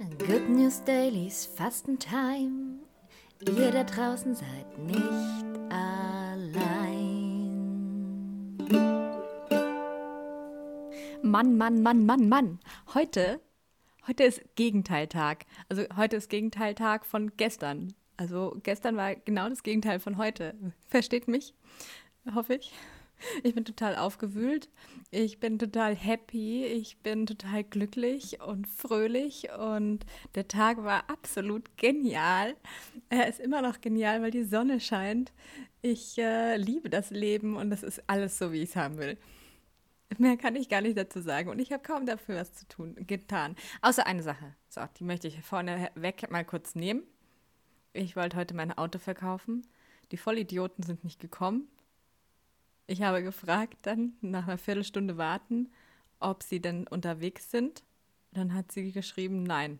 Good News Dailies Fastentime. Ihr da draußen seid nicht allein. Mann, Mann, Mann, Mann, Mann. Heute, heute ist Gegenteiltag. Also heute ist Gegenteiltag von gestern. Also gestern war genau das Gegenteil von heute. Versteht mich? Hoffe ich. Ich bin total aufgewühlt. Ich bin total happy. Ich bin total glücklich und fröhlich. Und der Tag war absolut genial. Er ist immer noch genial, weil die Sonne scheint. Ich äh, liebe das Leben und das ist alles so, wie ich es haben will. Mehr kann ich gar nicht dazu sagen. Und ich habe kaum dafür was zu tun, getan. Außer eine Sache. So, die möchte ich vorne weg mal kurz nehmen. Ich wollte heute mein Auto verkaufen. Die Vollidioten sind nicht gekommen. Ich habe gefragt dann, nach einer Viertelstunde warten, ob sie denn unterwegs sind. Dann hat sie geschrieben, nein.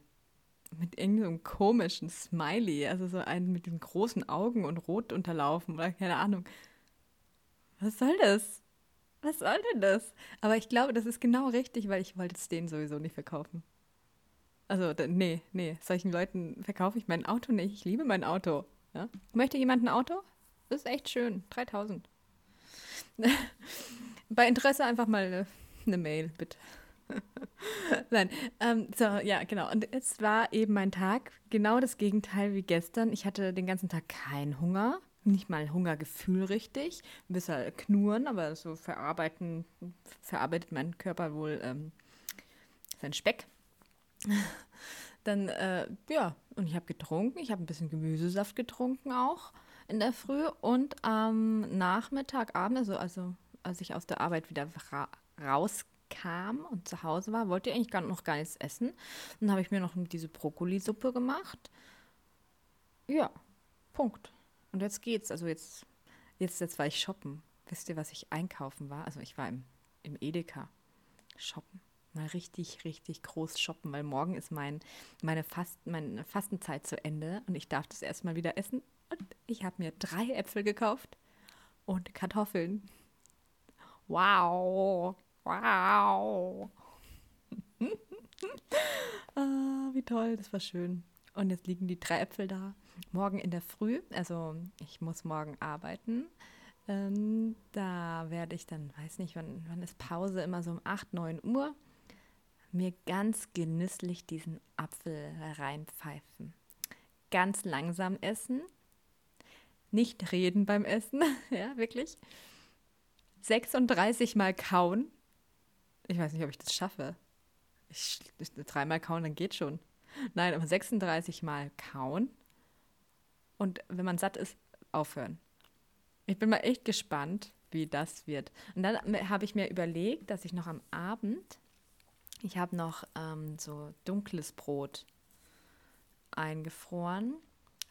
Mit irgendeinem komischen Smiley, also so einen mit den großen Augen und rot unterlaufen oder keine Ahnung. Was soll das? Was soll denn das? Aber ich glaube, das ist genau richtig, weil ich wollte es denen sowieso nicht verkaufen. Also, nee, nee, solchen Leuten verkaufe ich mein Auto nicht. Ich liebe mein Auto. Ja? Möchte jemand ein Auto? Das ist echt schön. 3000. Bei Interesse einfach mal eine, eine Mail, bitte. Nein, ähm, so, ja, genau. Und es war eben mein Tag, genau das Gegenteil wie gestern. Ich hatte den ganzen Tag keinen Hunger, nicht mal Hungergefühl richtig. Ein bisschen knurren, aber so verarbeiten, verarbeitet mein Körper wohl ähm, seinen Speck. Dann, äh, ja, und ich habe getrunken. Ich habe ein bisschen Gemüsesaft getrunken auch in der Früh und am Nachmittag, Abend, also, also als ich aus der Arbeit wieder ra rauskam und zu Hause war, wollte ich eigentlich gar, noch gar nichts essen. Dann habe ich mir noch diese Brokkolisuppe gemacht. Ja, Punkt. Und jetzt geht's. Also jetzt, jetzt, jetzt war ich shoppen. Wisst ihr, was ich einkaufen war? Also ich war im, im Edeka shoppen. Mal richtig, richtig groß shoppen, weil morgen ist mein, meine, Fast, meine Fastenzeit zu Ende und ich darf das erstmal wieder essen. Und ich habe mir drei Äpfel gekauft und Kartoffeln. Wow, wow. ah, wie toll, das war schön. Und jetzt liegen die drei Äpfel da. Morgen in der Früh, also ich muss morgen arbeiten. Ähm, da werde ich dann, weiß nicht, wann, wann ist Pause, immer so um 8, 9 Uhr, mir ganz genüsslich diesen Apfel reinpfeifen. Ganz langsam essen, nicht reden beim Essen, ja, wirklich. 36 Mal kauen. Ich weiß nicht, ob ich das schaffe. Ich, ich, dreimal kauen, dann geht schon. Nein, aber 36 Mal kauen. Und wenn man satt ist, aufhören. Ich bin mal echt gespannt, wie das wird. Und dann habe ich mir überlegt, dass ich noch am Abend, ich habe noch ähm, so dunkles Brot eingefroren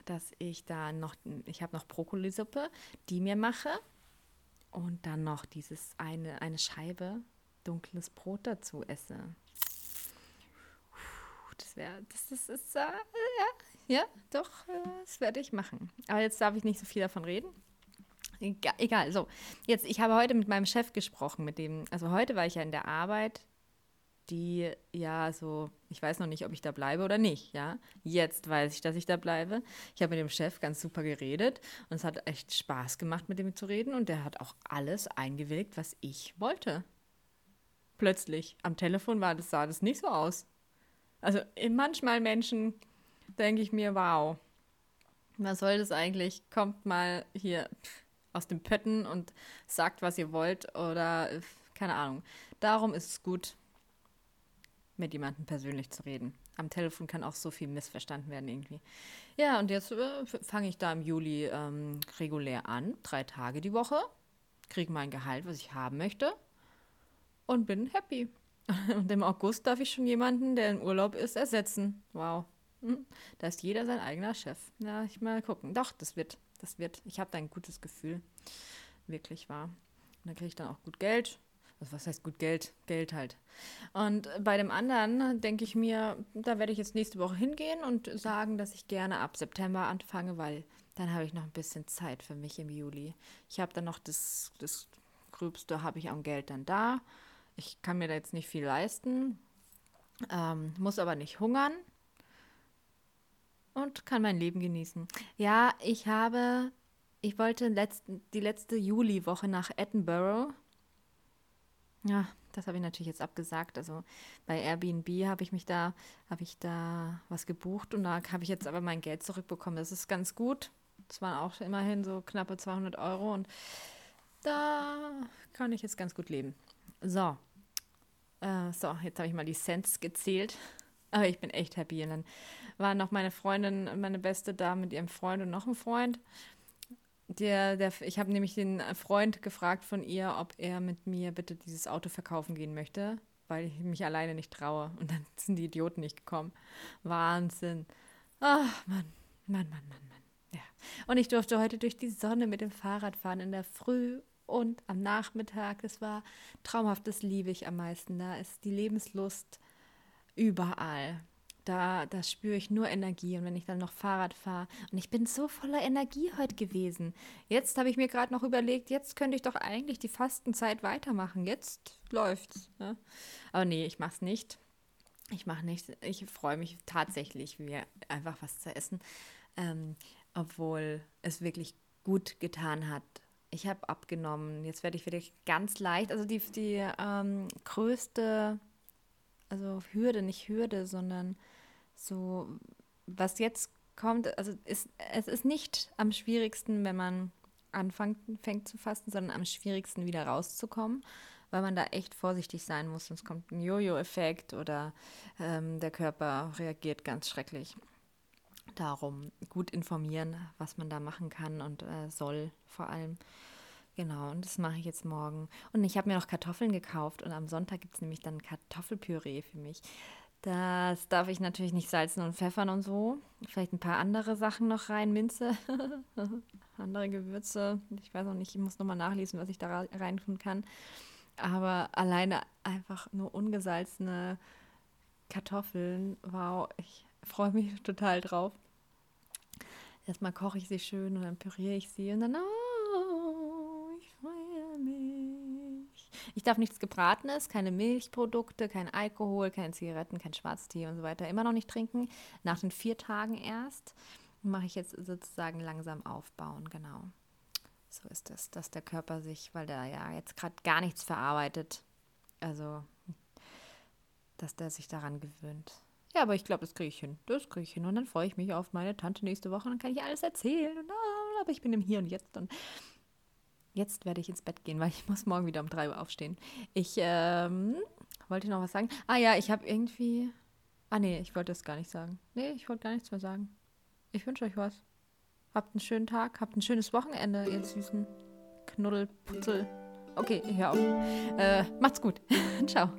dass ich da noch, ich habe noch Brokkolisuppe, die mir mache und dann noch dieses eine, eine Scheibe dunkles Brot dazu esse. Das wäre, das, das ist, äh, ja, ja, doch, äh, das werde ich machen. Aber jetzt darf ich nicht so viel davon reden. Egal, egal, so. Jetzt, ich habe heute mit meinem Chef gesprochen, mit dem, also heute war ich ja in der Arbeit die ja so, ich weiß noch nicht, ob ich da bleibe oder nicht, ja. Jetzt weiß ich, dass ich da bleibe. Ich habe mit dem Chef ganz super geredet und es hat echt Spaß gemacht, mit dem zu reden und der hat auch alles eingewilligt, was ich wollte. Plötzlich. Am Telefon war das, sah das nicht so aus. Also manchmal Menschen denke ich mir, wow, was soll das eigentlich? Kommt mal hier aus dem Pötten und sagt, was ihr wollt oder keine Ahnung. Darum ist es gut, mit jemandem persönlich zu reden. Am Telefon kann auch so viel missverstanden werden irgendwie. Ja, und jetzt äh, fange ich da im Juli ähm, regulär an, drei Tage die Woche, kriege mein Gehalt, was ich haben möchte und bin happy. Und im August darf ich schon jemanden, der in Urlaub ist, ersetzen. Wow. Hm. Da ist jeder sein eigener Chef. Na, ich mal gucken. Doch, das wird, das wird. Ich habe da ein gutes Gefühl. Wirklich wahr. Und dann kriege ich dann auch gut Geld also was heißt gut Geld? Geld halt. Und bei dem anderen denke ich mir, da werde ich jetzt nächste Woche hingehen und sagen, dass ich gerne ab September anfange, weil dann habe ich noch ein bisschen Zeit für mich im Juli. Ich habe dann noch das, das Gröbste, habe ich an Geld dann da. Ich kann mir da jetzt nicht viel leisten, ähm, muss aber nicht hungern. und kann mein Leben genießen. Ja, ich habe, ich wollte letzten, die letzte Juliwoche nach Edinburgh. Ja, das habe ich natürlich jetzt abgesagt. Also bei Airbnb habe ich mich da, habe ich da was gebucht und da habe ich jetzt aber mein Geld zurückbekommen. Das ist ganz gut. Das waren auch immerhin so knappe 200 Euro und da kann ich jetzt ganz gut leben. So, äh, so, jetzt habe ich mal die Cents gezählt. Aber ich bin echt happy. Und dann war noch meine Freundin, meine Beste da mit ihrem Freund und noch ein Freund. Der, der, ich habe nämlich den Freund gefragt von ihr, ob er mit mir bitte dieses Auto verkaufen gehen möchte, weil ich mich alleine nicht traue. Und dann sind die Idioten nicht gekommen. Wahnsinn. Ach, Mann, Mann, Mann, Mann, Mann. Ja. Und ich durfte heute durch die Sonne mit dem Fahrrad fahren in der Früh und am Nachmittag. Das war traumhaft, das liebe ich am meisten. Da ist die Lebenslust überall. Da, da spüre ich nur Energie. Und wenn ich dann noch Fahrrad fahre, und ich bin so voller Energie heute gewesen. Jetzt habe ich mir gerade noch überlegt, jetzt könnte ich doch eigentlich die Fastenzeit weitermachen. Jetzt läuft's. Ne? Aber nee, ich mache es nicht. Ich mache nichts. Ich freue mich tatsächlich, mir einfach was zu essen. Ähm, obwohl es wirklich gut getan hat. Ich habe abgenommen. Jetzt werde ich wieder ganz leicht. Also die, die ähm, größte also Hürde, nicht Hürde, sondern so, was jetzt kommt, also ist, es ist nicht am schwierigsten, wenn man anfängt fängt zu fasten, sondern am schwierigsten wieder rauszukommen, weil man da echt vorsichtig sein muss, sonst kommt ein Jojo-Effekt oder ähm, der Körper reagiert ganz schrecklich. Darum gut informieren, was man da machen kann und äh, soll vor allem. Genau, und das mache ich jetzt morgen. Und ich habe mir noch Kartoffeln gekauft und am Sonntag gibt es nämlich dann Kartoffelpüree für mich. Das darf ich natürlich nicht salzen und pfeffern und so. Vielleicht ein paar andere Sachen noch rein, Minze, andere Gewürze. Ich weiß auch nicht, ich muss nochmal nachlesen, was ich da rein tun kann. Aber alleine einfach nur ungesalzene Kartoffeln, wow, ich freue mich total drauf. Erstmal koche ich sie schön und dann püriere ich sie und dann, oh, Ich darf nichts Gebratenes, keine Milchprodukte, kein Alkohol, keine Zigaretten, kein Schwarztee und so weiter. Immer noch nicht trinken. Nach den vier Tagen erst mache ich jetzt sozusagen langsam aufbauen, genau. So ist es, dass der Körper sich, weil der ja jetzt gerade gar nichts verarbeitet, also dass der sich daran gewöhnt. Ja, aber ich glaube, das kriege ich hin. Das kriege ich hin. Und dann freue ich mich auf meine Tante nächste Woche und dann kann ich alles erzählen. Und, oh, aber ich bin im Hier und Jetzt und Jetzt werde ich ins Bett gehen, weil ich muss morgen wieder um 3 Uhr aufstehen. Ich ähm, wollte noch was sagen. Ah ja, ich habe irgendwie. Ah nee, ich wollte es gar nicht sagen. Nee, ich wollte gar nichts mehr sagen. Ich wünsche euch was. Habt einen schönen Tag, habt ein schönes Wochenende, ihr süßen Knuddelputzel. Okay, ich höre auf. Äh, macht's gut. Ciao.